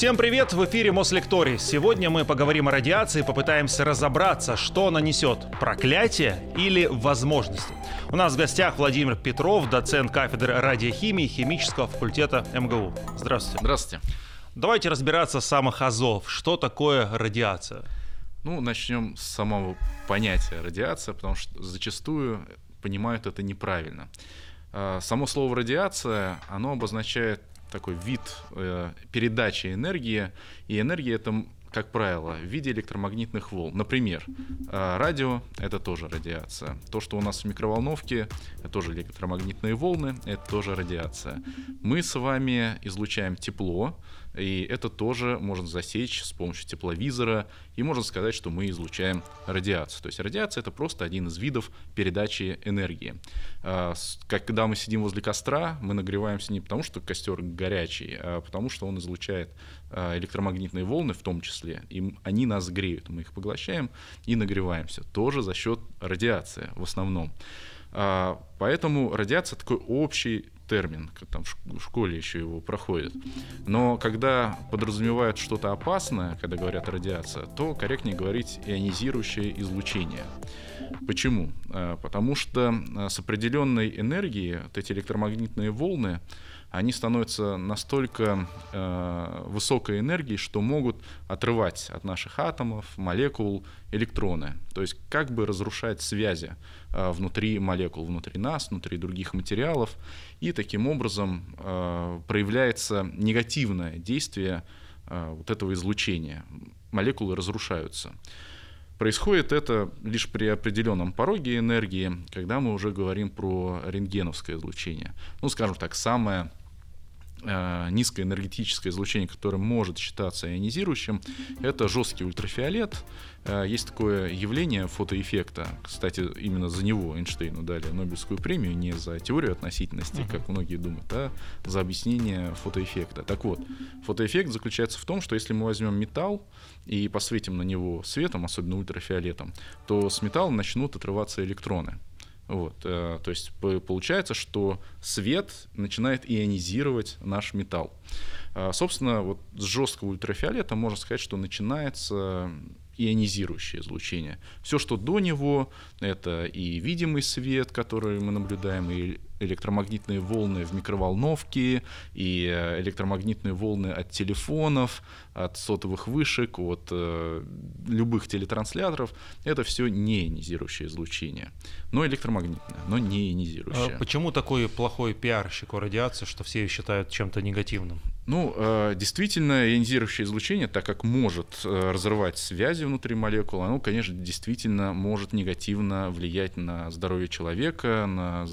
Всем привет! В эфире Мослекторий. Сегодня мы поговорим о радиации, попытаемся разобраться, что она несет – проклятие или возможности. У нас в гостях Владимир Петров, доцент кафедры радиохимии химического факультета МГУ. Здравствуйте. Здравствуйте. Давайте разбираться с самых азов. Что такое радиация? Ну, начнем с самого понятия радиация, потому что зачастую понимают это неправильно. А, само слово радиация, оно обозначает такой вид э, передачи энергии, и энергия это как правило, в виде электромагнитных волн. Например, э, радио — это тоже радиация. То, что у нас в микроволновке, это тоже электромагнитные волны, это тоже радиация. Мы с вами излучаем тепло, и это тоже можно засечь с помощью тепловизора, и можно сказать, что мы излучаем радиацию. То есть радиация — это просто один из видов передачи энергии. А, когда мы сидим возле костра, мы нагреваемся не потому, что костер горячий, а потому что он излучает а, электромагнитные волны в том числе, и они нас греют, мы их поглощаем и нагреваемся. Тоже за счет радиации в основном. А, поэтому радиация такой общий термин, там в школе еще его проходит. Но когда подразумевают что-то опасное, когда говорят радиация, то корректнее говорить ионизирующее излучение. Почему? А, потому что а, с определенной энергией вот эти электромагнитные волны они становятся настолько э, высокой энергией, что могут отрывать от наших атомов, молекул электроны. То есть как бы разрушать связи э, внутри молекул, внутри нас, внутри других материалов. И таким образом э, проявляется негативное действие э, вот этого излучения. Молекулы разрушаются. Происходит это лишь при определенном пороге энергии, когда мы уже говорим про рентгеновское излучение. Ну, скажем так, самое низкоэнергетическое излучение, которое может считаться ионизирующим, это жесткий ультрафиолет. Э, есть такое явление фотоэффекта. Кстати, именно за него Эйнштейну дали Нобелевскую премию, не за теорию относительности, как многие думают, а за объяснение фотоэффекта. Так вот, фотоэффект заключается в том, что если мы возьмем металл и посветим на него светом, особенно ультрафиолетом, то с металла начнут отрываться электроны. Вот, э, то есть получается, что свет начинает ионизировать наш металл. Э, собственно, вот с жесткого ультрафиолета можно сказать, что начинается ионизирующее излучение. Все, что до него, это и видимый свет, который мы наблюдаем, и электромагнитные волны в микроволновке, и э, электромагнитные волны от телефонов, от сотовых вышек, от э, любых телетрансляторов. Это все не ионизирующее излучение, но электромагнитное, но не ионизирующее. А почему такой плохой пиарщик у радиации, что все считают чем-то негативным? Ну, э, действительно, ионизирующее излучение, так как может э, разрывать связи внутри молекул, оно, конечно, действительно может негативно влиять на здоровье человека, на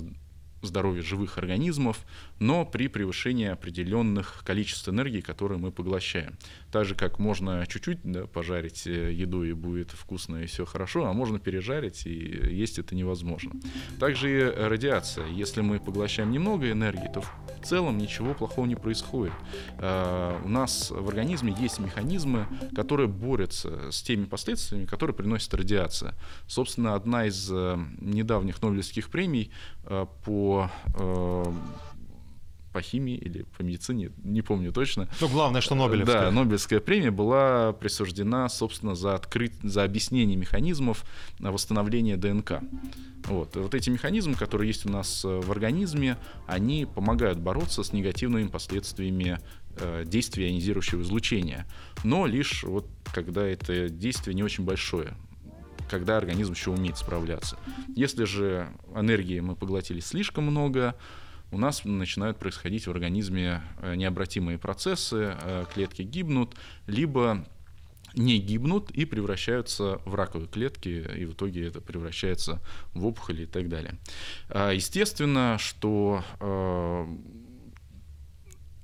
здоровье живых организмов, но при превышении определенных количеств энергии, которые мы поглощаем. Так же, как можно чуть-чуть да, пожарить э, еду и будет вкусно и все хорошо, а можно пережарить и есть это невозможно. Также и радиация. Если мы поглощаем немного энергии, то в целом ничего плохого не происходит. А, у нас в организме есть механизмы, которые борются с теми последствиями, которые приносит радиация. Собственно, одна из э, недавних Нобелевских премий э, по по химии или по медицине, не помню точно. Ну, главное, что Нобелевская. Да, Нобелевская премия была присуждена, собственно, за, открыть, за объяснение механизмов восстановления ДНК. Вот. вот эти механизмы, которые есть у нас э, в организме, они помогают бороться с негативными последствиями э, действия ионизирующего излучения. Но лишь вот когда это действие не очень большое когда организм еще умеет справляться. Если же энергии мы поглотили слишком много, у нас начинают происходить в организме э, необратимые процессы, э, клетки гибнут, либо не гибнут и превращаются в раковые клетки, и в итоге это превращается в опухоли и так далее. А, естественно, что э,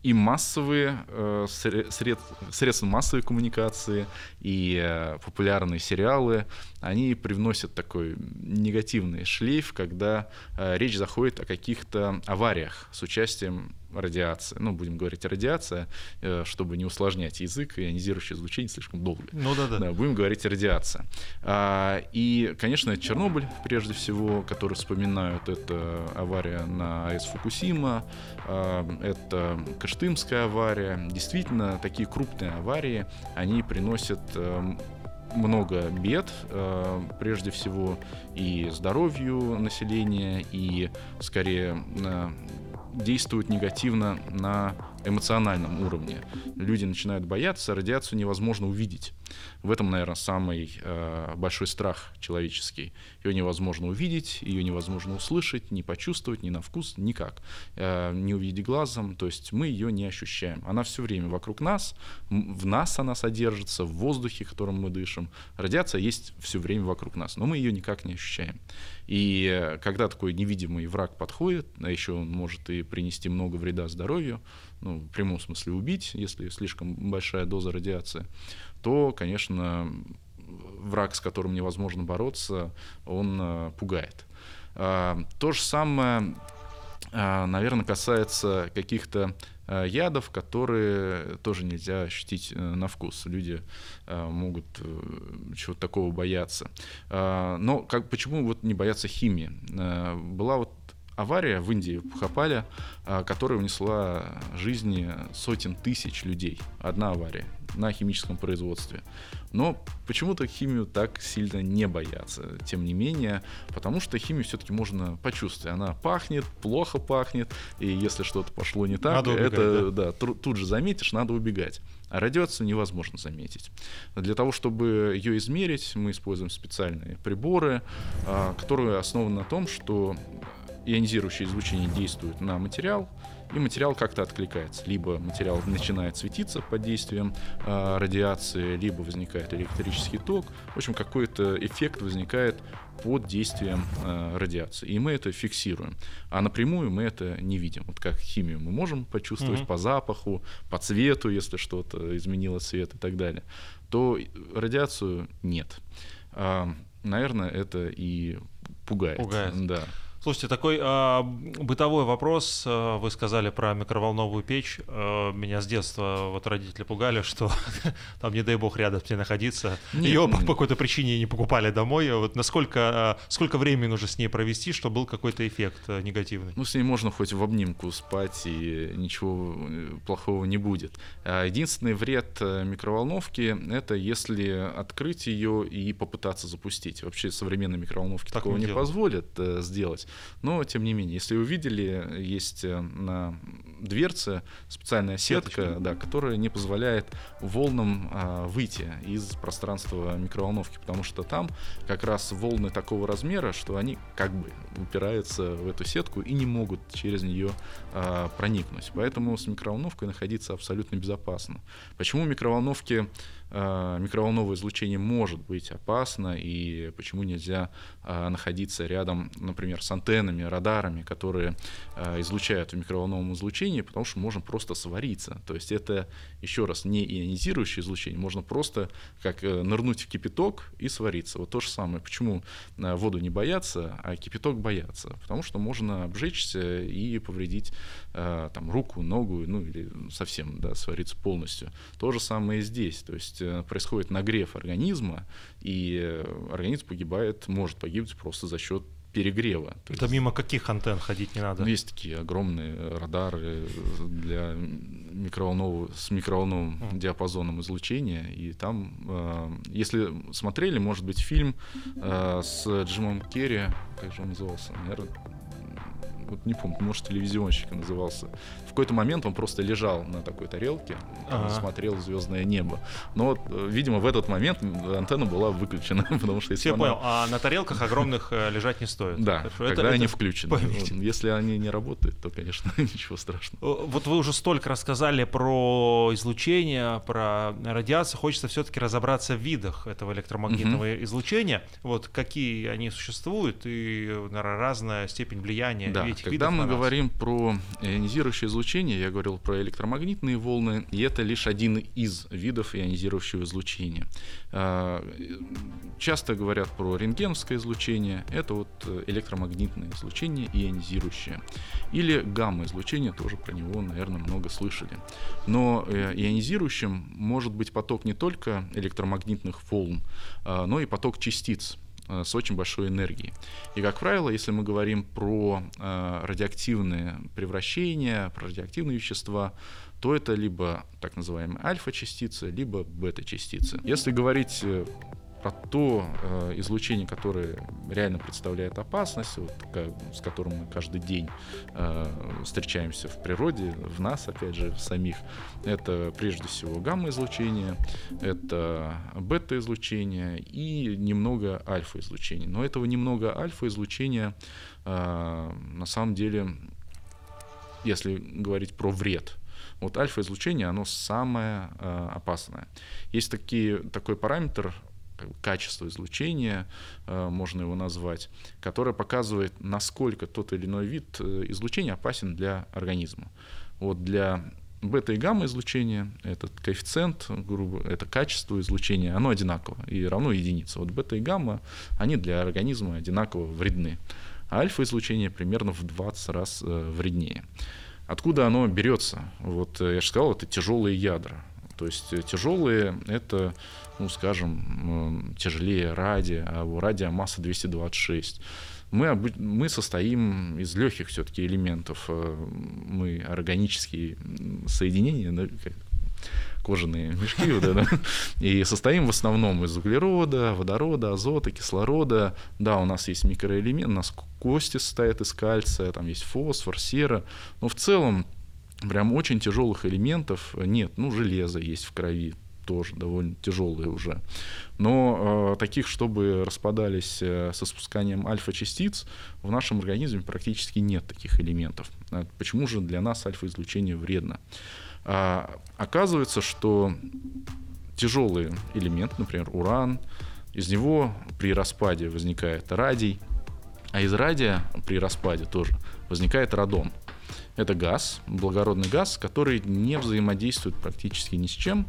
и массовые э, сред, средства массовой коммуникации, и э, популярные сериалы, они привносят такой негативный шлейф, когда э, речь заходит о каких-то авариях с участием радиация, ну, будем говорить радиация, э, чтобы не усложнять язык, ионизирующее излучение слишком долго. Ну да, да. Да, будем говорить радиация. А, и, конечно, Чернобыль, прежде всего, который вспоминают, это авария на АЭС Фукусима, а, это Кыштымская авария. Действительно, такие крупные аварии, они приносят эм, много бед, э, прежде всего и здоровью населения, и скорее действуют негативно на эмоциональном уровне. Люди начинают бояться, радиацию невозможно увидеть. В этом, наверное, самый э, большой страх человеческий. Ее невозможно увидеть, ее невозможно услышать, не почувствовать, ни на вкус, никак. Э, не увидеть глазом, то есть мы ее не ощущаем. Она все время вокруг нас, в нас она содержится, в воздухе, которым мы дышим. Радиация есть все время вокруг нас, но мы ее никак не ощущаем. И э, когда такой невидимый враг подходит, а еще он может и принести много вреда здоровью, ну, в прямом смысле убить, если слишком большая доза радиации, то, конечно, враг, с которым невозможно бороться, он э, пугает. А, то же самое, а, наверное, касается каких-то э, ядов, которые тоже нельзя ощутить э, на вкус. Люди могут чего-то такого бояться. А, но как, почему вот не бояться химии? Была вот авария в Индии, в Пхапале, а, которая унесла жизни сотен тысяч людей. Одна авария на химическом производстве. Но почему-то химию так сильно не боятся. Тем не менее, потому что химию все-таки можно почувствовать. Она пахнет, плохо пахнет, и если что-то пошло не так, надо убегать, это да? Да, тут же заметишь, надо убегать. А радиацию невозможно заметить. Для того, чтобы ее измерить, мы используем специальные приборы, а, которые основаны на том, что ионизирующее излучение действует на материал, и материал как-то откликается. Либо материал начинает светиться под действием э, радиации, либо возникает электрический ток. В общем, какой-то эффект возникает под действием э, радиации. И мы это фиксируем. А напрямую мы это не видим. Вот как химию мы можем почувствовать mm-hmm. по запаху, по цвету, если что-то изменило цвет и так далее, то радиацию нет. А, наверное, это и пугает. Пугает. Да. Слушайте, такой э, бытовой вопрос. Э, вы сказали про микроволновую печь. Э, меня с детства вот родители пугали, что там, не дай бог, рядом с ней находиться. Нет, Ее по, по какой-то причине не покупали домой. Вот насколько, э, сколько времени нужно с ней провести, чтобы был какой-то эффект э, негативный? Ну, с ней можно хоть в обнимку спать, и ничего э, плохого не будет. А единственный вред э, микроволновки — это если открыть ее и попытаться запустить. Вообще современные микроволновки так такого не, не позволят сделать. Но, тем не менее, если увидели, есть э, на дверце специальная сетка, да, которая не позволяет волнам а, выйти из пространства микроволновки, потому что там как раз волны такого размера, что они как бы упираются в эту сетку и не могут через нее а, проникнуть. Поэтому с микроволновкой находиться абсолютно безопасно. Почему микроволновки микроволновое излучение может быть опасно и почему нельзя а, находиться рядом, например, с антеннами, радарами, которые а, излучают в микроволновом излучении, потому что можно просто свариться. То есть это, еще раз, не ионизирующее излучение, можно просто как э, нырнуть в кипяток и свариться. Вот то же самое. Почему воду не боятся, а кипяток боятся? Потому что можно обжечься и повредить там, руку, ногу, ну или совсем да, свариться полностью. То же самое и здесь. То есть Э, происходит нагрев организма, и э, организм погибает, может погибнуть просто за счет перегрева. То Это есть, мимо каких антенн ходить не надо? Ну, есть такие огромные радары для микроволнового, с микроволновым mm. диапазоном излучения, и там, э, если смотрели, может быть, фильм э, с Джимом Керри, как же он назывался, наверное, вот не помню, может, телевизионщик назывался. В какой-то момент он просто лежал на такой тарелке, ага. смотрел звездное небо. Но, вот, э, видимо, в этот момент антенна была выключена, потому что если Все она... понял, а на тарелках огромных э, лежать не стоит. Да, когда это, они это включены. Если они не работают, то, конечно, ничего страшного. Вот вы уже столько рассказали про излучение, про радиацию. Хочется все-таки разобраться в видах этого электромагнитного угу. излучения. Вот какие они существуют и, наверное, разная степень влияния да. этих Когда мы говорим про ионизирующее излучение, я говорил про электромагнитные волны, и это лишь один из видов ионизирующего излучения. А, э, Часто говорят про рентгеновское излучение, это вот э, электромагнитное излучение ионизирующее. Или гамма-излучение, тоже про него, наверное, много слышали. Но э, ионизирующим может быть поток не только электромагнитных волн, а, но и поток частиц э, с очень большой энергией. И, как правило, если мы говорим про э, радиоактивные превращения, про радиоактивные вещества, то это либо так называемые альфа-частицы, либо бета-частицы. Если говорить э, про то э, излучение, которое реально представляет опасность, вот, ка- с которым мы каждый день э, встречаемся в природе, в нас, опять же, в самих, это прежде всего гамма-излучение, это бета-излучение и немного альфа-излучения. Но этого немного альфа-излучения э, на самом деле, если говорить про вред, вот альфа-излучение, оно самое э, опасное. Есть такие, такой параметр, качество излучения, э, можно его назвать, которое показывает, насколько тот или иной вид э, излучения опасен для организма. Вот для бета и гамма излучения этот коэффициент, грубо, это качество излучения, оно одинаково и равно единице. Вот бета и гамма, они для организма одинаково вредны. А альфа-излучение примерно в 20 раз э, вреднее. Откуда оно берется? Вот я же сказал, это тяжелые ядра. То есть тяжелые это, ну, скажем, тяжелее радия, а у радия масса 226. Мы, мы состоим из легких все-таки элементов. Э, Мы органические соединения, кожаные мешки, вот это. и состоим в основном из углерода, водорода, азота, кислорода. Да, у нас есть микроэлемент, у нас кости состоят из кальция, там есть фосфор, сера, но в целом прям очень тяжелых элементов нет. Ну, железо есть в крови, тоже довольно тяжелые уже. Но э, таких, чтобы распадались э, со спусканием альфа-частиц, в нашем организме практически нет таких элементов. А Почему же для нас альфа-излучение вредно? А, оказывается, что тяжелый элемент, например, уран, из него при распаде возникает радий, а из радия при распаде тоже возникает радон. Это газ, благородный газ, который не взаимодействует практически ни с чем.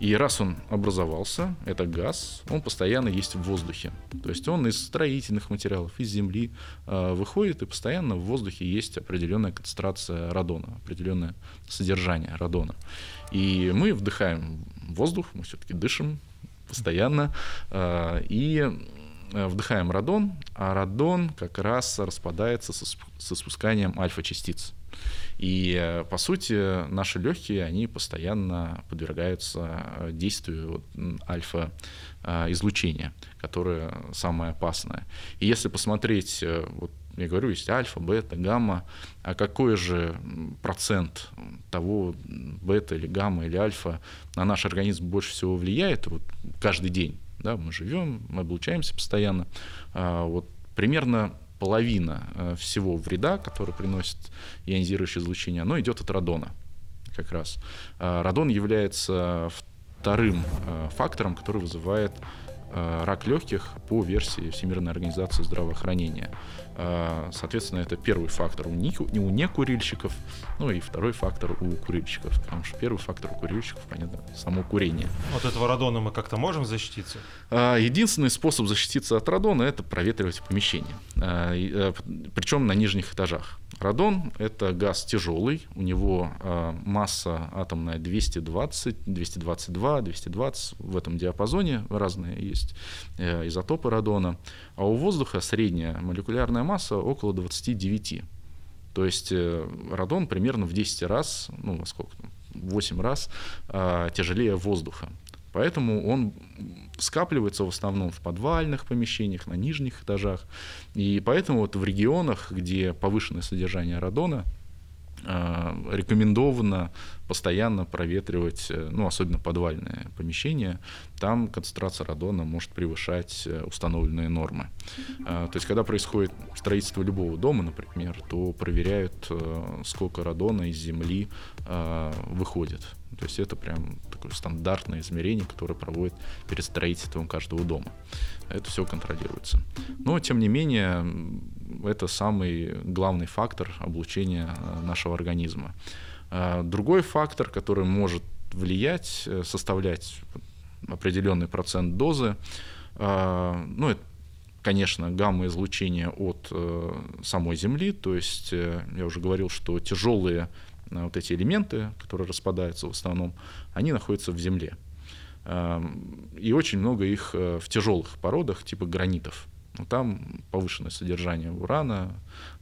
И раз он образовался, это газ, он постоянно есть в воздухе. То есть он из строительных материалов, из земли э, выходит, и постоянно в воздухе есть определенная концентрация радона, определенное содержание радона. И мы вдыхаем воздух, мы все-таки дышим постоянно, э, и э, вдыхаем радон, а радон как раз распадается со, со спусканием альфа-частиц. И, э, по сути, наши легкие, они постоянно подвергаются э, действию альфа-излучения, которое самое опасное. И если посмотреть, э, вот я говорю, есть альфа, бета, гамма, а какой же процент того бета или гамма или альфа на наш организм больше всего влияет вот, каждый день? Да, мы живем, мы облучаемся постоянно. А, вот примерно половина э, всего вреда, который приносит ионизирующее излучение, оно идет от радона как раз. А, Радон является вторым э, фактором, который вызывает э, рак легких по версии Всемирной организации здравоохранения. А, Соответственно, это первый фактор у, них, у некурильщиков, ну и второй фактор у курильщиков, потому что первый фактор у курильщиков, понятно, само курение. От этого радона мы как-то можем защититься? А, Единственный способ защититься от радона это проветривать помещение, причем на нижних этажах. Радон это газ тяжелый, у него а, масса атомная 220, 222, 220 в этом диапазоне разные есть э, изотопы радона, а у воздуха средняя молекулярная масса около 29. То есть э, радон примерно в 10 раз, ну, во сколько, там, 8 раз а, тяжелее воздуха. Поэтому он скапливается в основном в подвальных помещениях, на нижних этажах. И поэтому вот в регионах, где повышенное содержание радона, а, рекомендовано постоянно проветривать, э, ну, особенно подвальные помещения. Там концентрация радона может превышать э, установленные нормы. А, То есть, когда происходит строительство любого дома, например, то проверяют, э, сколько радона из земли а, выходит. То есть это прям такое стандартное измерение, которое проводит перед строительством каждого дома. Это все контролируется. Но, тем не менее, это самый главный фактор облучения нашего организма. А другой фактор, который может влиять, э, составлять определенный процент дозы, а, ну, это конечно, гамма-излучение от э, самой Земли, то есть э, я уже говорил, что тяжелые э, вот эти элементы, которые распадаются в основном, они находятся в Земле. Э, и очень много их в тяжелых породах, типа гранитов. Но там повышенное содержание урана,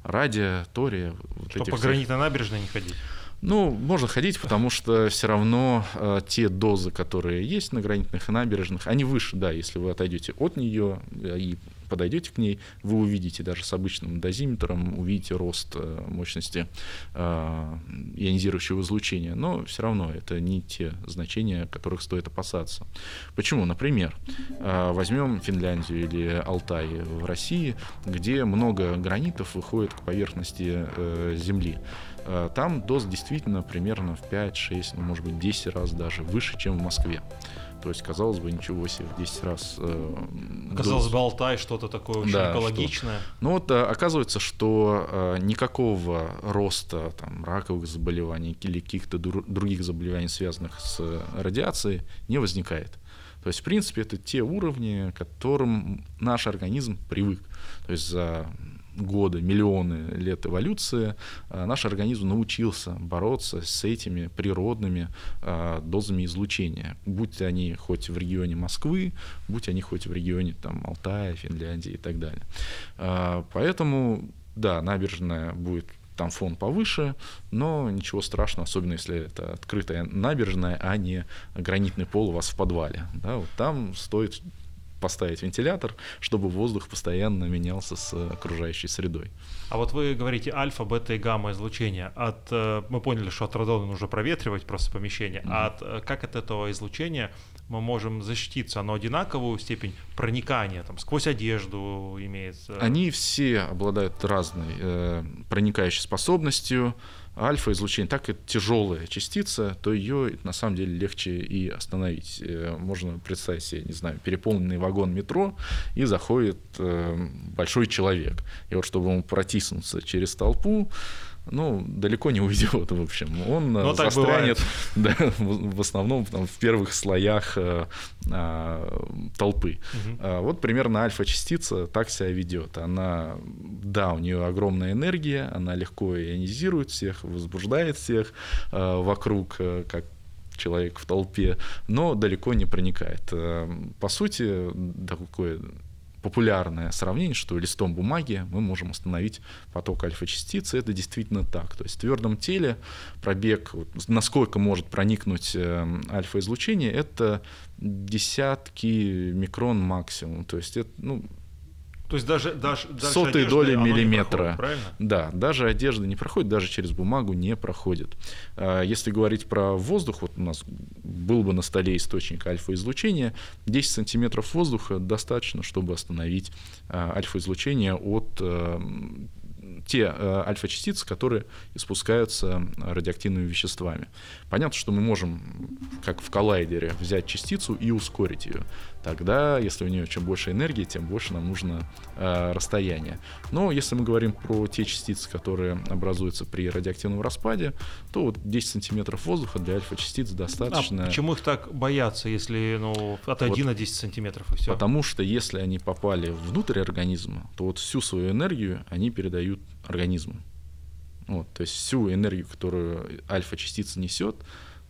радия, тория. Вот Что по гранитной набережной не ходить? Ну, можно ходить, потому что все равно э, те дозы, которые есть на гранитных и набережных, они выше, да, если вы отойдете от нее э, и подойдете к ней, вы увидите даже с обычным дозиметром, увидите рост э, мощности э, ионизирующего излучения, но все равно это не те значения, которых стоит опасаться. Почему? Например, э, возьмем Финляндию или Алтай в России, где много гранитов выходит к поверхности Земли. Там доз действительно примерно в 5, 6, ну, может быть, 10 раз даже выше, чем в Москве. То есть, казалось бы, ничего себе, в 10 раз. Э, казалось доз. бы, Алтай что-то такое очень да, экологичное. Что... Ну вот э, оказывается, что э, никакого роста там, раковых заболеваний или каких-то других заболеваний, связанных с радиацией, не возникает. То есть, в принципе, это те уровни, к которым наш организм привык. То есть за годы, миллионы лет эволюции, э, наш организм научился бороться с этими природными э, дозами излучения, будь они хоть в регионе Москвы, будь они хоть в регионе там, Алтая, Финляндии и так далее. Э, поэтому, да, набережная будет там фон повыше, но ничего страшного, особенно если это открытая набережная, а не гранитный пол у вас в подвале. Да, вот там стоит поставить вентилятор, чтобы воздух постоянно менялся с окружающей средой. А вот вы говорите альфа, бета и гамма излучения. От, э, мы поняли, что от радона нужно проветривать просто помещение. Mm-hmm. А от, э, как от этого излучения мы можем защититься? Оно одинаковую степень проникания, там, сквозь одежду имеет? Они все обладают разной э, проникающей способностью альфа-излучение, так и тяжелая частица, то ее на самом деле легче и остановить. Э, можно представить себе, не знаю, переполненный вагон метро, и заходит э, большой человек. И вот чтобы ему протиснуться через толпу, ну, далеко не уйдет, в общем. Он Но э, застрянет да, в, основном там, в первых слоях э, э, толпы. Угу. А вот примерно альфа-частица так себя ведет. Она, да, у нее огромная энергия, она легко ионизирует всех, возбуждает всех э, вокруг, э, как человек в толпе, но далеко не проникает. Э, по сути, такое популярное сравнение, что листом бумаги мы можем остановить поток альфа-частицы. Это действительно так. То есть в твердом теле пробег, насколько может проникнуть э, альфа-излучение, это десятки микрон максимум. То есть это, ну, то есть даже, даже, даже сотые доли миллиметра. Проходит, да, даже одежда не проходит, даже через бумагу не проходит. А, если говорить про воздух, вот у нас был бы на столе источник альфа-излучения, 10 сантиметров воздуха достаточно, чтобы остановить а, альфа-излучение от э, те э, альфа-частицы, которые испускаются радиоактивными веществами. Понятно, что мы можем, как в коллайдере, взять частицу и ускорить ее. Тогда, если у нее чем больше энергии, тем больше нам нужно э, расстояние. Но если мы говорим про те частицы, которые образуются при радиоактивном распаде, то вот 10 сантиметров воздуха для альфа-частиц достаточно. А почему их так боятся, если ну, отойди вот, на 10 сантиметров и все? Потому что если они попали внутрь организма, то вот всю свою энергию они передают организму. Вот, то есть всю энергию, которую альфа-частица несет,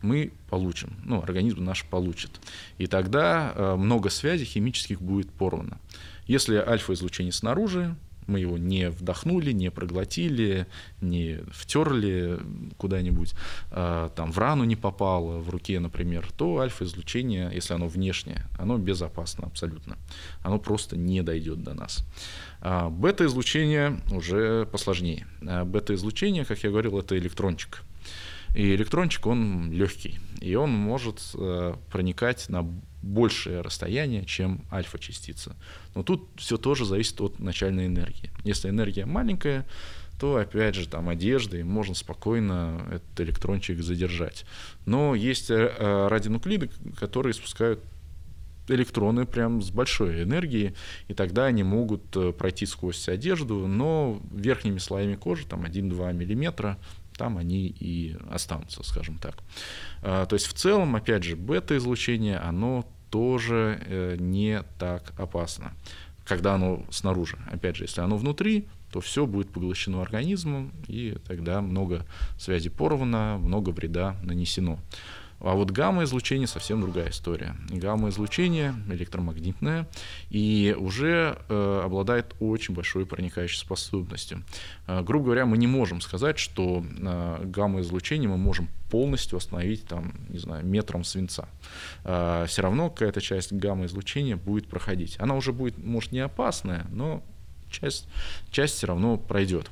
мы получим, ну, организм наш получит. И тогда э, много связей химических будет порвано. Если альфа-излучение снаружи, мы его не вдохнули, не проглотили, не втерли куда-нибудь, э, там в рану не попало, в руке, например, то альфа-излучение, если оно внешнее, оно безопасно абсолютно. Оно просто не дойдет до нас. А бета-излучение уже посложнее. А бета-излучение, как я говорил, это электрончик. И электрончик, он легкий, и он может э, проникать на большее расстояние, чем альфа-частица. Но тут все тоже зависит от начальной энергии. Если энергия маленькая, то опять же там одеждой можно спокойно этот электрончик задержать. Но есть э, радионуклиды, которые спускают электроны прям с большой энергией, и тогда они могут э, пройти сквозь одежду, но верхними слоями кожи, там 1-2 миллиметра, там они и останутся, скажем так. А, то есть в целом, опять же, бета-излучение, оно тоже э, не так опасно, когда оно снаружи. Опять же, если оно внутри, то все будет поглощено организмом, и тогда много связей порвано, много вреда нанесено. А вот гамма-излучение совсем другая история. Гамма-излучение электромагнитное и уже э, обладает очень большой проникающей способностью. Э, грубо говоря, мы не можем сказать, что э, гамма-излучение мы можем полностью остановить там, не знаю, метром свинца. Э, все равно какая-то часть гамма-излучения будет проходить. Она уже будет, может, не опасная, но часть, часть все равно пройдет.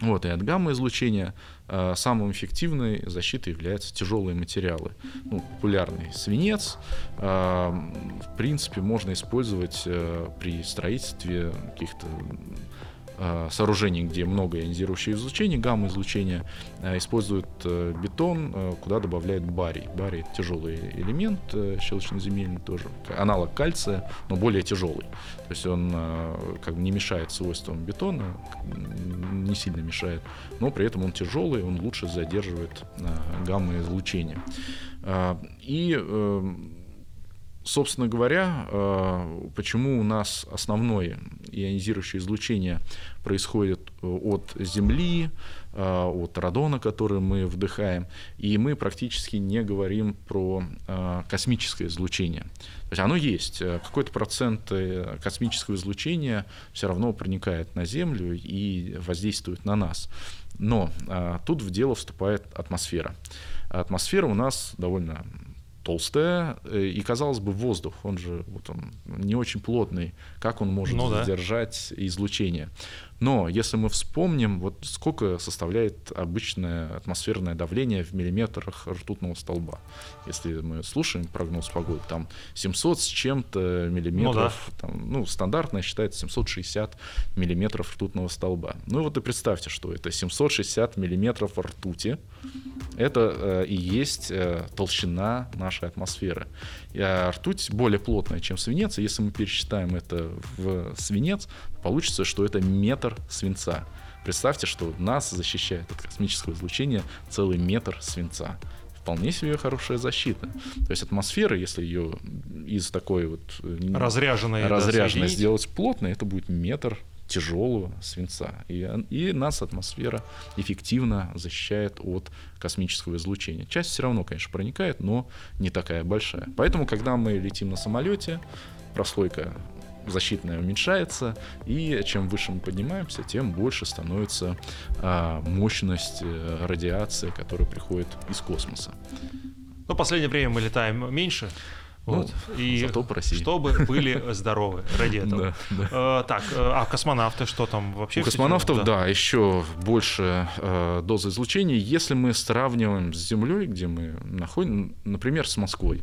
Вот, и от гамма-излучения э, самой эффективной защитой являются тяжелые материалы. Ну, популярный свинец, э, в принципе, можно использовать э, при строительстве каких-то сооружений, где много ионизирующего излучения, гамма-излучения, э, используют э, бетон, куда добавляют барий. Барий — тяжелый элемент щелочноземельный тоже, аналог кальция, но более тяжелый. То есть он как бы не мешает свойствам бетона, не сильно мешает, но при этом он тяжелый, он лучше задерживает гамма-излучение. И Собственно говоря, э, почему у нас основное ионизирующее излучение происходит э, от Земли, э, от радона, который мы вдыхаем, и мы практически не говорим про космическое излучение. То есть оно есть, какой-то процент космического излучения все равно проникает на Землю и воздействует на нас. Но тут в дело вступает атмосфера. Атмосфера у нас довольно толстая, э, и, казалось бы, воздух, он же вот он, не очень плотный, как он может ну, задержать да. излучение. Но если мы вспомним, вот сколько составляет обычное атмосферное давление в миллиметрах ртутного столба. Если мы слушаем прогноз погоды, там 700 с чем-то миллиметров, ну, да. там, ну стандартно считается 760 миллиметров ртутного столба. Ну вот и представьте, что это 760 миллиметров ртути. Это э, и есть э, толщина нашей атмосферы. А ртуть более плотная, чем свинец. И если мы пересчитаем это в свинец, получится, что это метр свинца. Представьте, что нас защищает от космического излучения целый метр свинца. Вполне себе хорошая защита. То есть атмосфера, если ее из такой вот разряженной, разряженной да, сделать плотной, это будет метр тяжелого свинца. И, и нас атмосфера эффективно защищает от космического излучения. Часть все равно, конечно, проникает, но не такая большая. Поэтому, когда мы летим на самолете, прослойка защитная уменьшается, и чем выше мы поднимаемся, тем больше становится а, мощность э, радиации, которая приходит из космоса. Ну, в последнее время мы летаем меньше, вот. Ну, и зато по России. чтобы были здоровы ради этого. Да, да. Э, так, э, а космонавты что там вообще? У космонавтов, да, да еще больше э, доза излучения. Если мы сравниваем с Землей, где мы находим, например, с Москвой.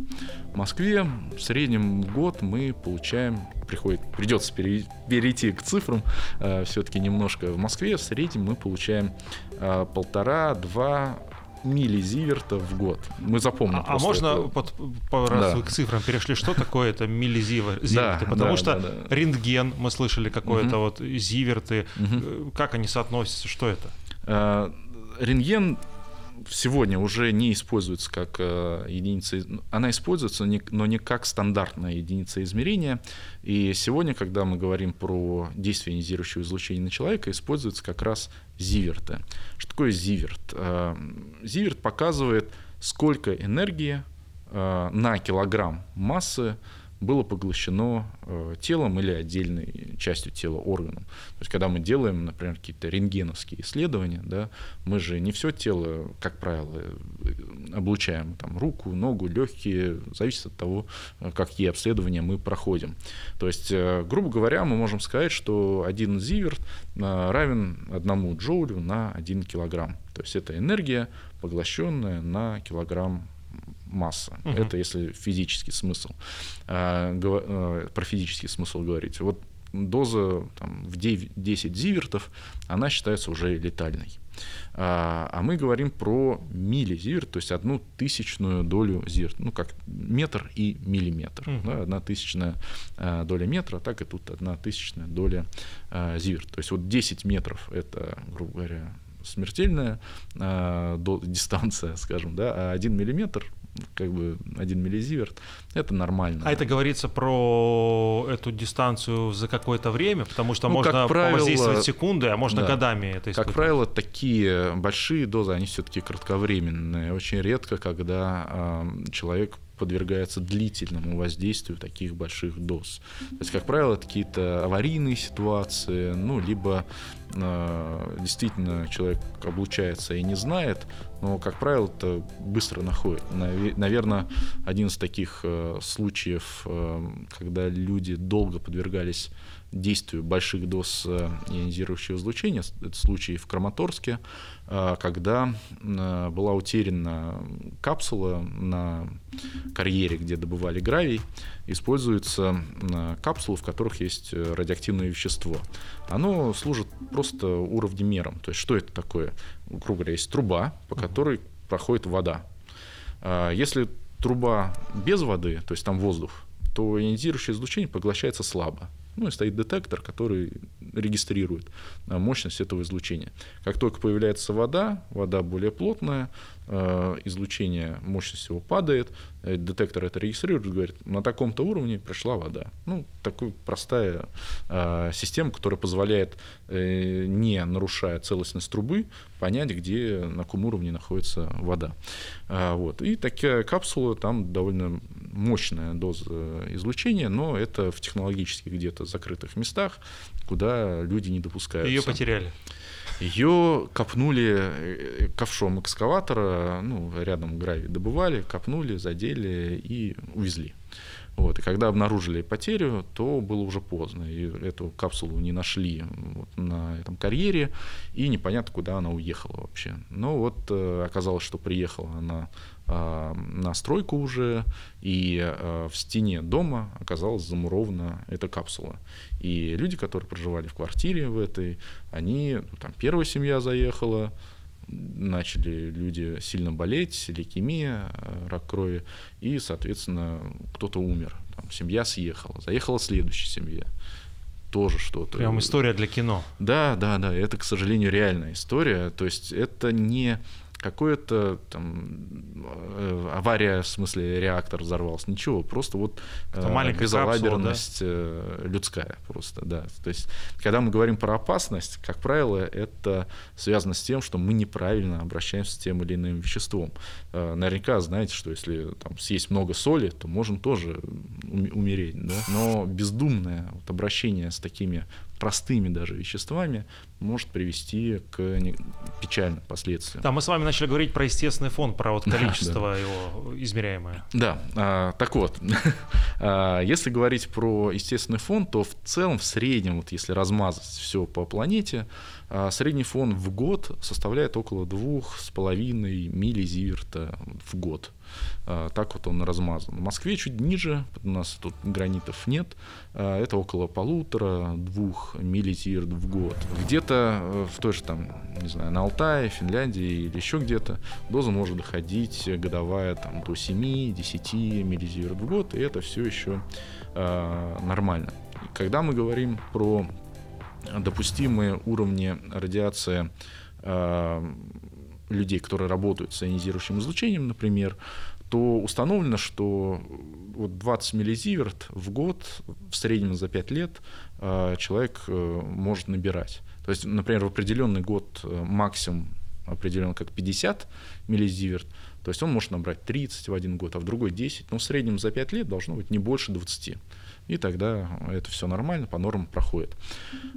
В Москве в среднем в год мы получаем, приходит, придется перейти к цифрам, э, все-таки немножко. В Москве в среднем мы получаем э, полтора-два миллизивертов в год. Мы запомним. А, а можно, это... под, по, раз да. вы к цифрам перешли, что такое это миллизиверты? Да, Потому да, что да, да. рентген, мы слышали, какое-то угу. вот зиверты. Угу. Как они соотносятся? Что это? А, рентген сегодня уже не используется как э, единица, она используется, но не как стандартная единица измерения. И сегодня, когда мы говорим про действие ионизирующего излучения на человека, используется как раз зиверты. Что такое зиверт? Э, зиверт показывает, сколько энергии э, на килограмм массы было поглощено э, телом или отдельной частью тела органом. То есть, когда мы делаем, например, какие-то рентгеновские исследования, да, мы же не все тело, как правило, э, облучаем, там, руку, ногу, легкие, зависит от того, э, какие обследования мы проходим. То есть, э, грубо говоря, мы можем сказать, что один зиверт э, равен одному джоулю на один килограмм. То есть, это энергия, поглощенная на килограмм масса. Угу. Это если физический смысл. А, про физический смысл говорить. Вот доза там, в 9, 10 зивертов, она считается уже летальной. А, а мы говорим про миллизиверт, то есть одну тысячную долю зиверт, ну как метр и миллиметр. Mm-hmm. Да, одна тысячная доля метра, так и тут одна тысячная доля зиверт. То есть вот 10 метров это, грубо говоря, смертельная э, до, дистанция, скажем, да, а один миллиметр как бы один миллизиверт, это нормально. А это говорится про эту дистанцию за какое-то время, потому что ну, можно правило, воздействовать секунды, а можно да, годами это испытывать. Как правило, такие большие дозы, они все-таки кратковременные. Очень редко, когда э, человек подвергается длительному воздействию таких больших доз. То есть, как правило, это какие-то аварийные ситуации, ну, либо э, действительно человек облучается и не знает, но, как правило, это быстро находит. Наверное, один из таких э, случаев, э, когда люди долго подвергались действию больших доз э, ионизирующего излучения. Это случай в Краматорске, э, когда э, была утеряна капсула на карьере, где добывали гравий. Используются капсулы, в которых есть радиоактивное вещество. Оно служит просто уровнемером. То есть что это такое? Грубо говоря, есть труба, по которой проходит вода. Если труба без воды, то есть там воздух, то ионизирующее излучение поглощается слабо. Ну и стоит детектор, который регистрирует а, мощность этого излучения. Как только появляется вода, вода более плотная, излучение, мощность его падает, э, детектор это регистрирует, говорит, на таком-то уровне пришла вода. Ну, такая простая э, система, которая позволяет, э, не нарушая целостность трубы, понять, где, на каком уровне находится вода. Э, вот. И такая капсула, там довольно мощная доза излучения, но это в технологически где-то закрытых местах, куда люди не допускаются. Ее потеряли. Ее копнули э, ковшом экскаватора, ну, рядом гравий добывали, копнули, задели и увезли. Вот. И когда обнаружили потерю, то было уже поздно. И эту капсулу не нашли вот на этом карьере, и непонятно, куда она уехала вообще. Но вот э, оказалось, что приехала она э, на стройку уже, и э, в стене дома оказалась замурована эта капсула. И люди, которые проживали в квартире в этой, они, ну, там первая семья заехала, начали люди сильно болеть, лейкемия, э, рак крови, и, соответственно, кто-то умер. Там, семья съехала, заехала следующая семья тоже что-то. Прям история для кино. Да, да, да. Это, к сожалению, реальная история. То есть это не какое-то там э, авария, в смысле реактор взорвался, ничего, просто вот э, безалаберность да? Э, людская просто, да. То есть, когда мы говорим про опасность, как правило, это связано с тем, что мы неправильно обращаемся с тем или иным веществом. Наверняка знаете, что если там съесть много соли, то можно тоже умереть, да. Но бездумное вот, обращение с такими простыми даже веществами может привести к печальным последствиям. Да, мы с вами начали говорить про естественный фон, про вот количество да, его измеряемое. Да, а, так вот, а, если говорить про естественный фон, то в целом в среднем, вот если размазать все по планете, а, средний фон в год составляет около двух с половиной миллизиверта в год. А, так вот он размазан. В Москве чуть ниже, у нас тут гранитов нет, а, это около полутора-двух миллизиверт в год. Где-то э, в той же там, не знаю, на Алтае, Финляндии или еще где-то доза может доходить годовая там, до 7-10 миллизиверт в год, и это все еще нормально. Когда мы говорим про допустимые уровни радиации э, людей, которые работают с ионизирующим излучением, например, то установлено, что вот 20 миллизиверт в год в среднем за 5 лет э, человек э, может набирать. То есть, например, в определенный год э, максимум определен как 50 миллизиверт, то есть он может набрать 30 в один год, а в другой 10, но в среднем за 5 лет должно быть не больше 20 и тогда это все нормально, по нормам проходит.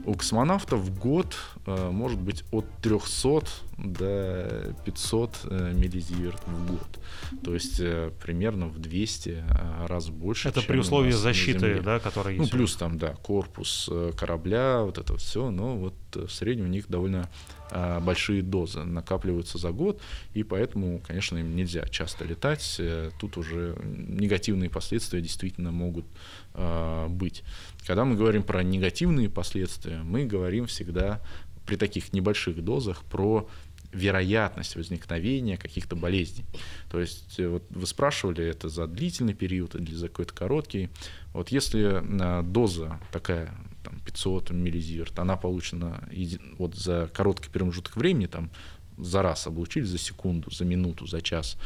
У космонавта в год э, может быть от 300 до 500 э, миллизиверт в год. То есть э, примерно в 200 э, раз больше. Это при условии защиты, да, которая есть? Ну, плюс там, да, корпус корабля, вот это все, но вот в среднем у них довольно большие дозы накапливаются за год, и поэтому, конечно, им нельзя часто летать, э, тут уже негативные последствия действительно могут э, быть. Когда мы говорим про негативные последствия, мы говорим всегда при таких небольших дозах про вероятность возникновения каких-то болезней. То есть э, вот вы спрашивали, это за длительный период или за какой-то короткий. Вот если э, доза такая там, 500 миллизиверт, она получена вот за короткий промежуток времени, там за раз облучили, за секунду, за минуту, за час,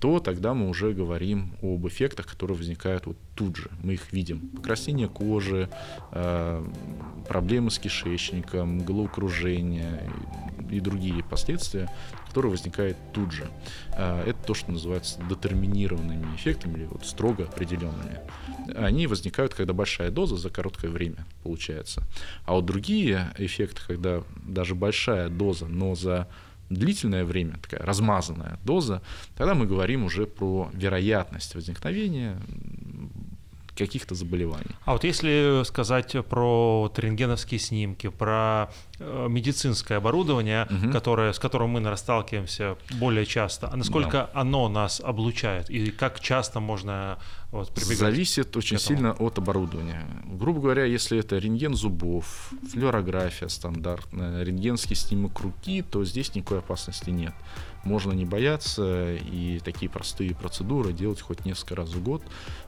то тогда мы уже говорим об эффектах, которые возникают вот тут же. Мы их видим. Покраснение кожи, э, проблемы с кишечником, головокружение и другие последствия, которые возникают тут же. Э, это то, что называется детерминированными эффектами или вот строго определенными. Они возникают, когда большая доза за короткое время получается. А вот другие эффекты, когда даже большая доза, но за длительное время, такая размазанная доза, тогда мы говорим уже про вероятность возникновения каких-то заболеваний. А вот если сказать про рентгеновские снимки, про медицинское оборудование, угу. которое, с которым мы сталкиваемся более часто, а насколько да. оно нас облучает и как часто можно вот, Зависит очень сильно от оборудования. Грубо говоря, если это рентген зубов, флюорография стандартная, рентгенский снимок руки, то здесь никакой опасности нет можно не бояться и такие простые процедуры делать хоть несколько раз в год.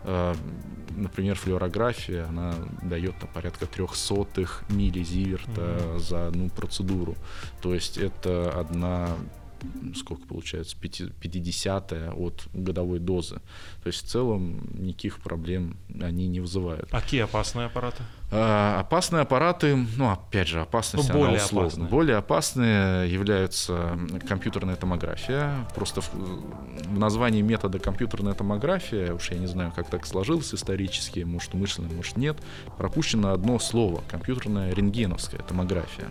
А, например, флюорография, она дает на порядка трехсотых миллизиверта mm-hmm. за одну процедуру. То есть это одна сколько получается, 50 от годовой дозы. То есть в целом никаких проблем они не вызывают. А какие опасные аппараты? А, опасные аппараты, ну опять же, опасность ну, более условна. Опасные. Более опасные являются компьютерная томография. Просто в, в названии метода компьютерная томография, уж я не знаю, как так сложилось исторически, может умышленно, может нет, пропущено одно слово — компьютерная рентгеновская томография.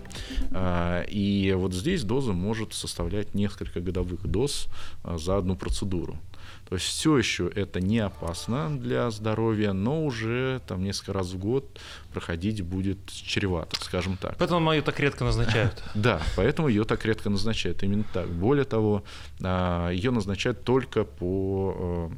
А, и вот здесь доза может составлять несколько годовых доз а, за одну процедуру. То есть все еще это не опасно для здоровья, но уже там несколько раз в год проходить будет чревато, скажем так. Поэтому ее так редко назначают. Да, поэтому ее так редко назначают. Именно так. Более того, а, ее назначают только по э,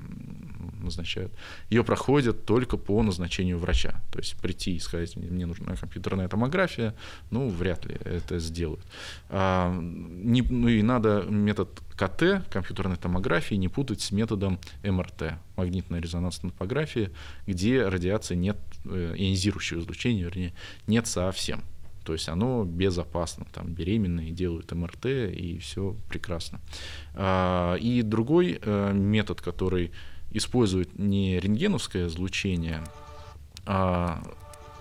назначают, ее проходят только по назначению врача. То есть прийти и сказать, мне нужна компьютерная томография, ну, вряд ли это сделают. А, не, ну и надо метод КТ, компьютерной томографии, не путать с методом МРТ, магнитной резонансной томографии, где радиации нет, э, ионизирующего излучения, вернее, нет совсем. То есть оно безопасно, там беременные делают МРТ и все прекрасно. А, и другой э, метод, который используют не рентгеновское излучение, а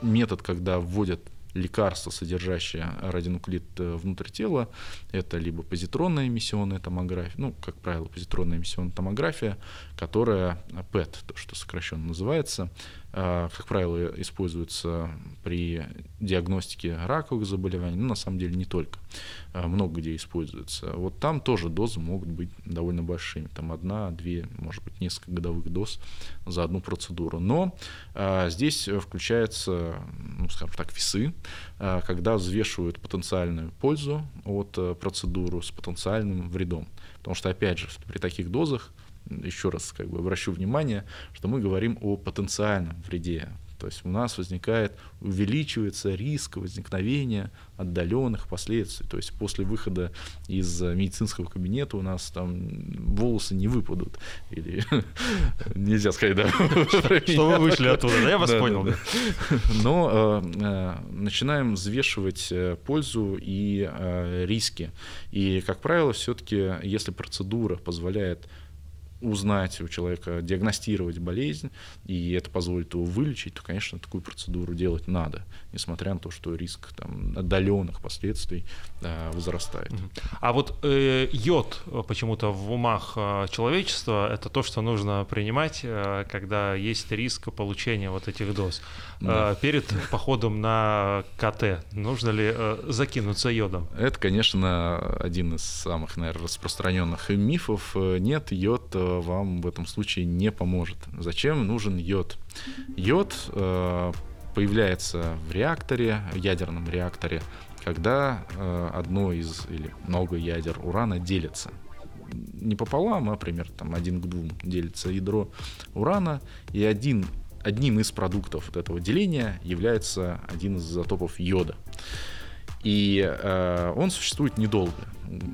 метод, когда вводят лекарство, содержащее радионуклид э, внутрь тела, это либо позитронная эмиссионная томография, ну, как правило, позитронная эмиссионная томография, которая PET, то, что сокращенно называется, как правило, используется при диагностике раковых заболеваний, но на самом деле не только, а, много где используется. Вот там тоже дозы могут быть довольно большими, там одна, две, может быть, несколько годовых доз за одну процедуру. Но а, здесь включается, ну, скажем так, весы, когда взвешивают потенциальную пользу от процедуры с потенциальным вредом. Потому что, опять же, при таких дозах еще раз как бы обращу внимание, что мы говорим о потенциальном вреде. То есть у нас возникает, увеличивается риск возникновения отдаленных последствий. То есть после выхода из медицинского кабинета у нас там волосы не выпадут. Или нельзя сказать, да. Что вы вышли оттуда, да, я вас понял. Но э, э, начинаем взвешивать э, пользу и риски. И, как правило, все-таки, если процедура позволяет узнать у человека, диагностировать болезнь, и это позволит его вылечить, то, конечно, такую процедуру делать надо, несмотря на то, что риск там, отдаленных последствий э, возрастает. А вот э, йод почему-то в умах э, человечества это то, что нужно принимать, э, когда есть риск получения вот этих доз. Да. Э, перед походом на КТ нужно ли э, закинуться йодом? Это, конечно, один из самых, наверное, распространенных мифов. Нет, йод вам в этом случае не поможет. Зачем нужен йод? Йод э, появляется в реакторе, в ядерном реакторе, когда э, одно из или много ядер урана делится. не пополам, а примерно там один к двум делится ядро урана, и один одним из продуктов вот этого деления является один из изотопов йода. И э, он существует недолго.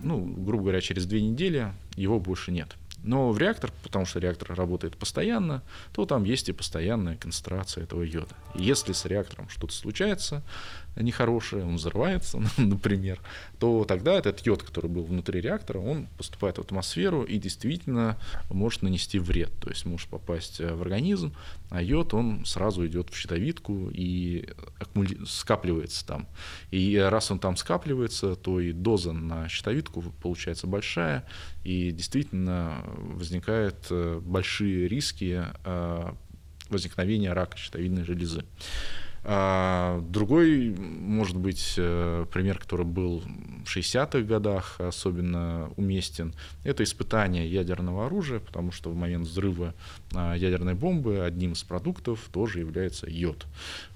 Ну, грубо говоря, через две недели его больше нет. Но в реактор, потому что реактор работает постоянно, то там есть и постоянная концентрация этого йода. И если с реактором что-то случается, нехорошее, он взрывается, например, то тогда этот йод, который был внутри реактора, он поступает в атмосферу и действительно может нанести вред, то есть может попасть э, в организм, а йод, он сразу идет в щитовидку и скапливается там. И раз он там скапливается, то и доза на щитовидку получается большая, и действительно возникают э, большие риски э, возникновения рака щитовидной железы. А другой, может быть, э, пример, который был в 60-х годах особенно уместен, это испытание ядерного оружия, потому что в момент взрыва ядерной бомбы одним из продуктов тоже является йод.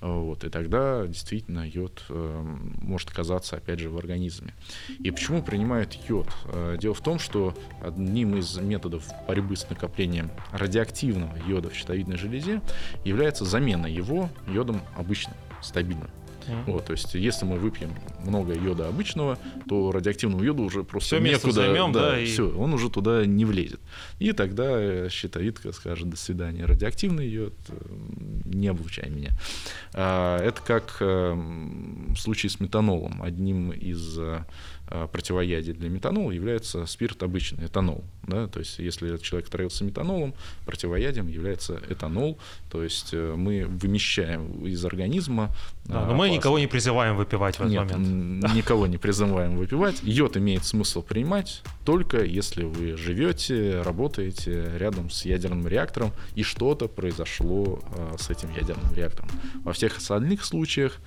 Вот, и тогда действительно йод э, может оказаться, опять же, в организме. И почему принимают йод? Э, дело в том, что одним из методов борьбы с накоплением радиоактивного йода в щитовидной железе является замена его йодом обычным, стабильным. Mm-hmm. Вот, то есть, если мы выпьем много йода обычного, то радиоактивного йода уже просто все некуда. Займем, да, да, и... все, он уже туда не влезет. И тогда э, щитовидка скажет: до свидания, радиоактивный йод, э, не облучай меня. А, это как э, в случае с метанолом. Одним из Э, противоядие для метанола является спирт обычный, этанол. Да? То есть если человек травился метанолом, противоядием является этанол. То есть э, мы вымещаем из организма да, но мы никого не призываем выпивать в этот Нет, момент. никого не призываем выпивать. Йод имеет смысл принимать только если вы живете, работаете рядом с ядерным реактором и что-то произошло э, с этим ядерным реактором. Во всех остальных случаях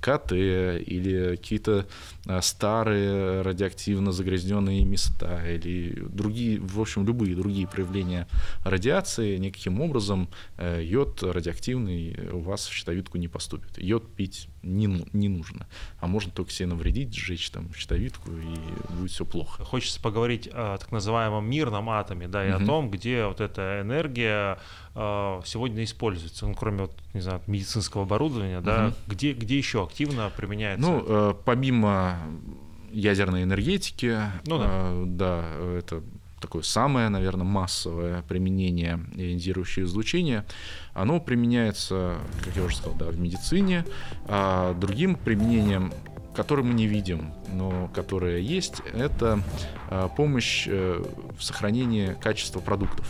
КТ или какие-то а, старые радиоактивно загрязненные места или другие, в общем, любые другие проявления радиации, никаким образом э, йод радиоактивный у вас в щитовидку не поступит. Йод пить не, не нужно, а можно только себе навредить, сжечь там щитовидку и будет все плохо. Хочется поговорить о так называемом мирном атоме, да, и угу. о том, где вот эта энергия э, сегодня используется, ну, кроме вот, не знаю, медицинского оборудования, угу. да, где, где еще активно применяется? Ну, э, помимо ядерной энергетики, ну, да. Э, да, это такое самое, наверное, массовое применение ионизирующего излучения, оно применяется, как я уже сказал, да, в медицине, а другим применением который мы не видим, но которое есть, это а, помощь э, в сохранении качества продуктов.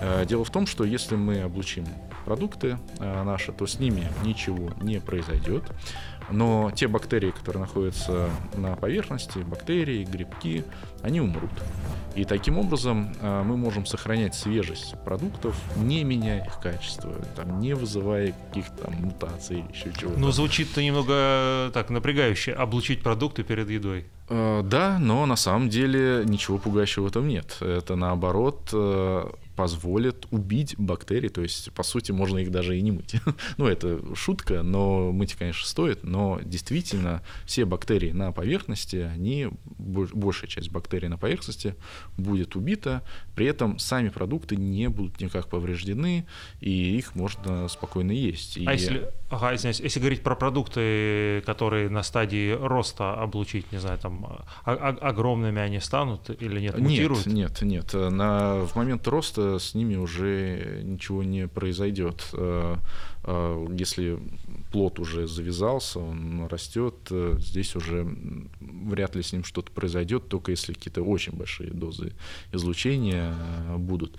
Э, дело в том, что если мы облучим продукты э, наши, то с ними ничего не произойдет. Но те бактерии, которые находятся на поверхности, бактерии, грибки, они умрут. И таким образом э, мы можем сохранять свежесть продуктов, не меняя их качество, там, не вызывая каких-то там мутаций или еще чего-то. Ну, звучит-то немного э, так напрягающе, облучить продукты перед едой. Э, да, но на самом деле ничего пугающего в этом нет. Это наоборот позволит убить бактерии, то есть, по сути, можно их даже и не мыть. ну, это шутка, но мыть, конечно, стоит, но действительно все бактерии на поверхности, они, большая часть бактерий на поверхности будет убита, при этом сами продукты не будут никак повреждены, и их можно спокойно есть. А если, ага, извиняюсь, если говорить про продукты, которые на стадии роста облучить, не знаю, там, а, а, огромными они станут или нет, мутируют? Нет, нет, нет. На, в момент роста с ними уже ничего не произойдет. Э, э, если плод уже завязался, он растет, э, здесь уже вряд ли с ним что-то произойдет, только если какие-то очень большие дозы излучения будут.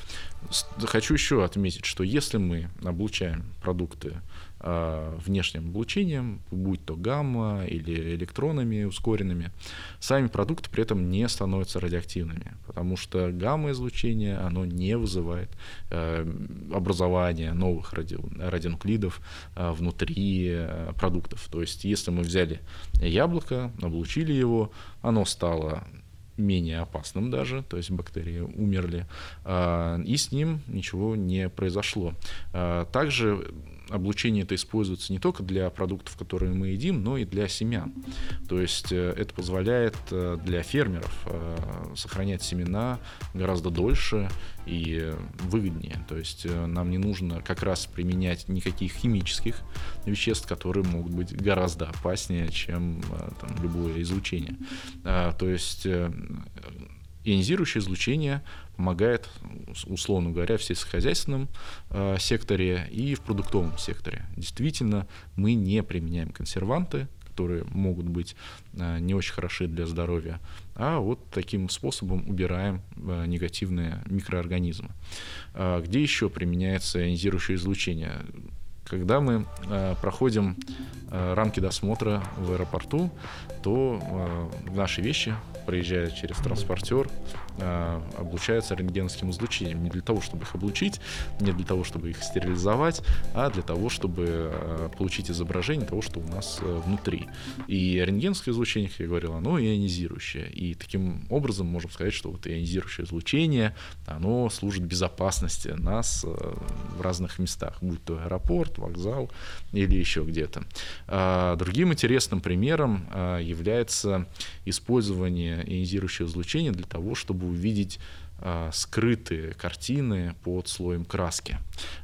Хочу еще отметить, что если мы облучаем продукты Э, внешним облучением, будь то гамма или электронами ускоренными, сами продукты при этом не становятся радиоактивными, потому что гамма-излучение, оно не вызывает э, образования новых ради, радионуклидов э, внутри э, продуктов. То есть, если мы взяли яблоко, облучили его, оно стало менее опасным даже, то есть бактерии умерли, э, и с ним ничего не произошло. Э, также облучение это используется не только для продуктов, которые мы едим, но и для семян. То есть э, это позволяет э, для фермеров э, сохранять семена гораздо дольше и выгоднее. То есть нам не нужно как раз применять никаких химических веществ, которые могут быть гораздо опаснее, чем там, любое излучение. То есть ионизирующее излучение помогает, условно говоря, в сельскохозяйственном э, секторе и в продуктовом секторе. Действительно, мы не применяем консерванты, которые могут быть э, не очень хороши для здоровья, а вот таким способом убираем э, негативные микроорганизмы. Э, где еще применяется ионизирующее излучение? Когда мы э, проходим э, рамки досмотра в аэропорту, то э, наши вещи проезжая через транспортер, э, облучаются рентгеновским излучением. Не для того, чтобы их облучить, не для того, чтобы их стерилизовать, а для того, чтобы э, получить изображение того, что у нас э, внутри. И рентгеновское излучение, как я говорил, оно ионизирующее. И таким образом можем сказать, что вот ионизирующее излучение, оно служит безопасности нас э, в разных местах, будь то аэропорт, вокзал или еще где-то. А, другим интересным примером а, является использование ионизирующее излучение для того, чтобы увидеть скрытые картины под слоем краски.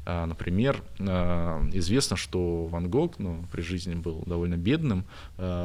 А, например, а, известно, что Ван Гог ну, при жизни был довольно бедным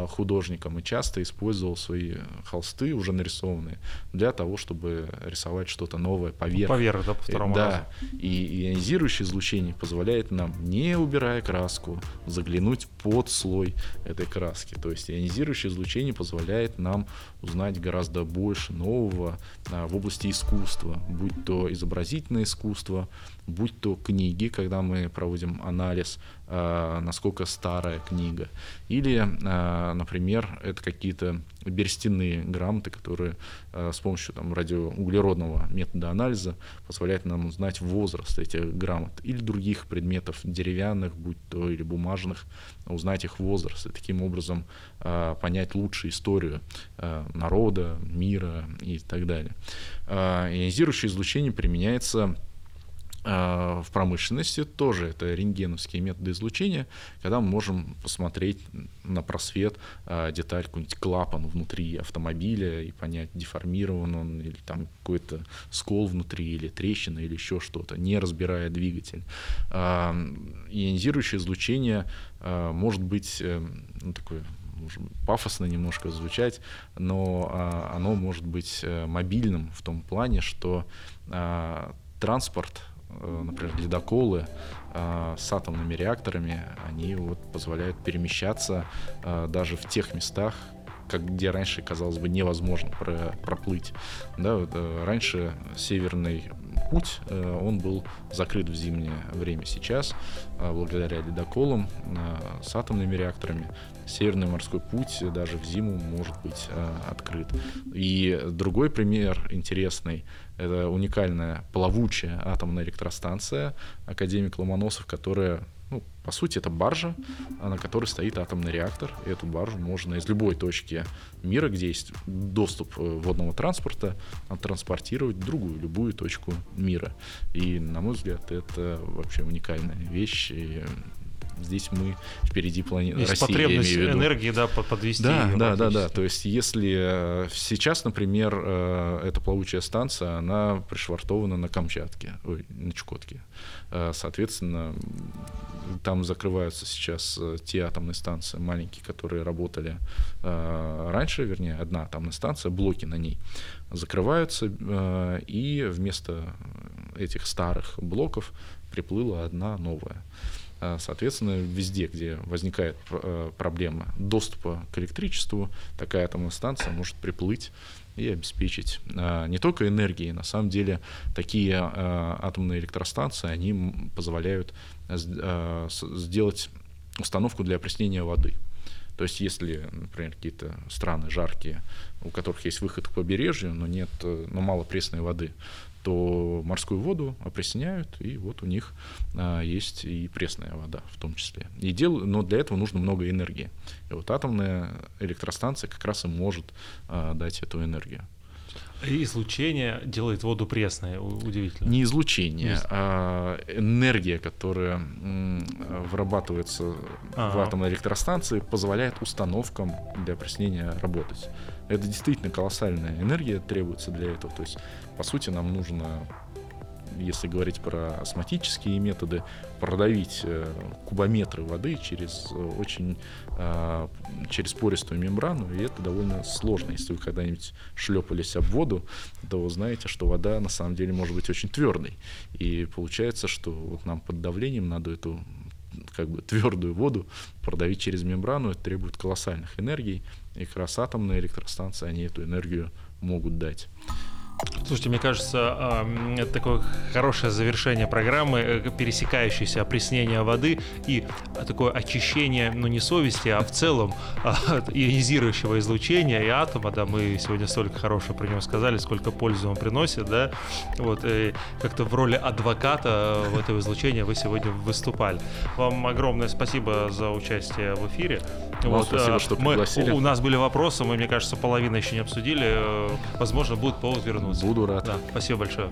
художником и часто использовал свои холсты, уже нарисованные, для того, чтобы рисовать что-то новое поверх. Поверх, да, по второму да. разу. И ионизирующее излучение позволяет нам, не убирая краску, заглянуть под слой этой краски. То есть ионизирующее излучение позволяет нам узнать гораздо больше нового в области искусства искусства, будь то изобразительное искусство, будь то книги, когда мы проводим анализ, э, насколько старая книга, или, э, например, это какие-то берестяные грамоты, которые э, с помощью там, радиоуглеродного метода анализа позволяют нам узнать возраст этих грамот, или других предметов деревянных, будь то или бумажных, узнать их возраст, и таким образом понять лучше историю народа, мира и так далее. Ионизирующее излучение применяется в промышленности тоже это рентгеновские методы излучения, когда мы можем посмотреть на просвет а, деталь, какой-нибудь клапан внутри автомобиля и понять, деформирован он или там какой-то скол внутри или трещина или еще что-то, не разбирая двигатель. А, ионизирующее излучение может быть э, ну, такое может пафосно немножко звучать, но оно может быть э, мобильным в том плане, что транспорт Э, например, ледоколы э, с атомными реакторами, они вот позволяют перемещаться э, даже в тех местах, как, где раньше, казалось бы, невозможно про, проплыть. Да, вот, раньше северный путь, он был закрыт в зимнее время. Сейчас, благодаря ледоколам с атомными реакторами, Северный морской путь даже в зиму может быть открыт. И другой пример интересный это уникальная плавучая атомная электростанция академик Ломоносов, которая ну, по сути, это баржа, на которой стоит атомный реактор. И эту баржу можно из любой точки мира, где есть доступ э, водного транспорта, транспортировать в другую, любую точку мира. И, на мой взгляд, это вообще уникальная вещь. И здесь мы впереди планеты Есть России, потребность энергии, да, подвести. Да, да, да, да. То есть, если э, сейчас, например, э, эта плавучая станция, она пришвартована на Камчатке, ой, на Чукотке. Э, соответственно, там закрываются сейчас те атомные станции маленькие, которые работали раньше, вернее, одна атомная станция, блоки на ней закрываются, и вместо этих старых блоков приплыла одна новая. А, соответственно, везде, где возникает э, проблема доступа к электричеству, такая атомная станция может приплыть и обеспечить а, не только энергией, на самом деле такие а, атомные электростанции, они позволяют сделать установку для опреснения воды. То есть если, например, какие-то страны жаркие, у которых есть выход к побережью, но нет, э, но мало пресной воды, то морскую воду опресняют, и вот у них а, есть и пресная вода в том числе. И дел, но для этого нужно много энергии. И вот атомная электростанция как раз и может а, дать эту энергию. Излучение делает воду пресной, удивительно. Не излучение, Есть. а энергия, которая вырабатывается в Ага. атомной электростанции, позволяет установкам для опреснения работать. Это действительно колоссальная энергия требуется для этого. То есть, по сути, нам нужно, если говорить про осмотические методы, продавить э, кубометры воды через э, очень э, через пористую мембрану, и это довольно сложно. Если вы когда-нибудь шлепались об воду, то вы знаете, что вода на самом деле может быть очень твердой. И получается, что вот нам под давлением надо эту как бы твердую воду продавить через мембрану, это требует колоссальных энергий, и как раз атомные электростанции, они эту энергию могут дать. Слушайте, мне кажется, это такое хорошее завершение программы, э, пересекающееся опреснение воды и такое очищение, ну не совести, а в целом а, ионизирующего излучения и атома, да, мы сегодня столько хорошего про него сказали, сколько пользы он приносит, да, вот, и как-то в роли адвоката в этого излучения вы сегодня выступали. Вам огромное спасибо за участие в эфире. Вам спасибо, а, что мы- пригласили. у, у нас были вопросы, мы, мне кажется, половину еще не обсудили, э, возможно, будет повод вернуться. Буду рад. Да, спасибо большое.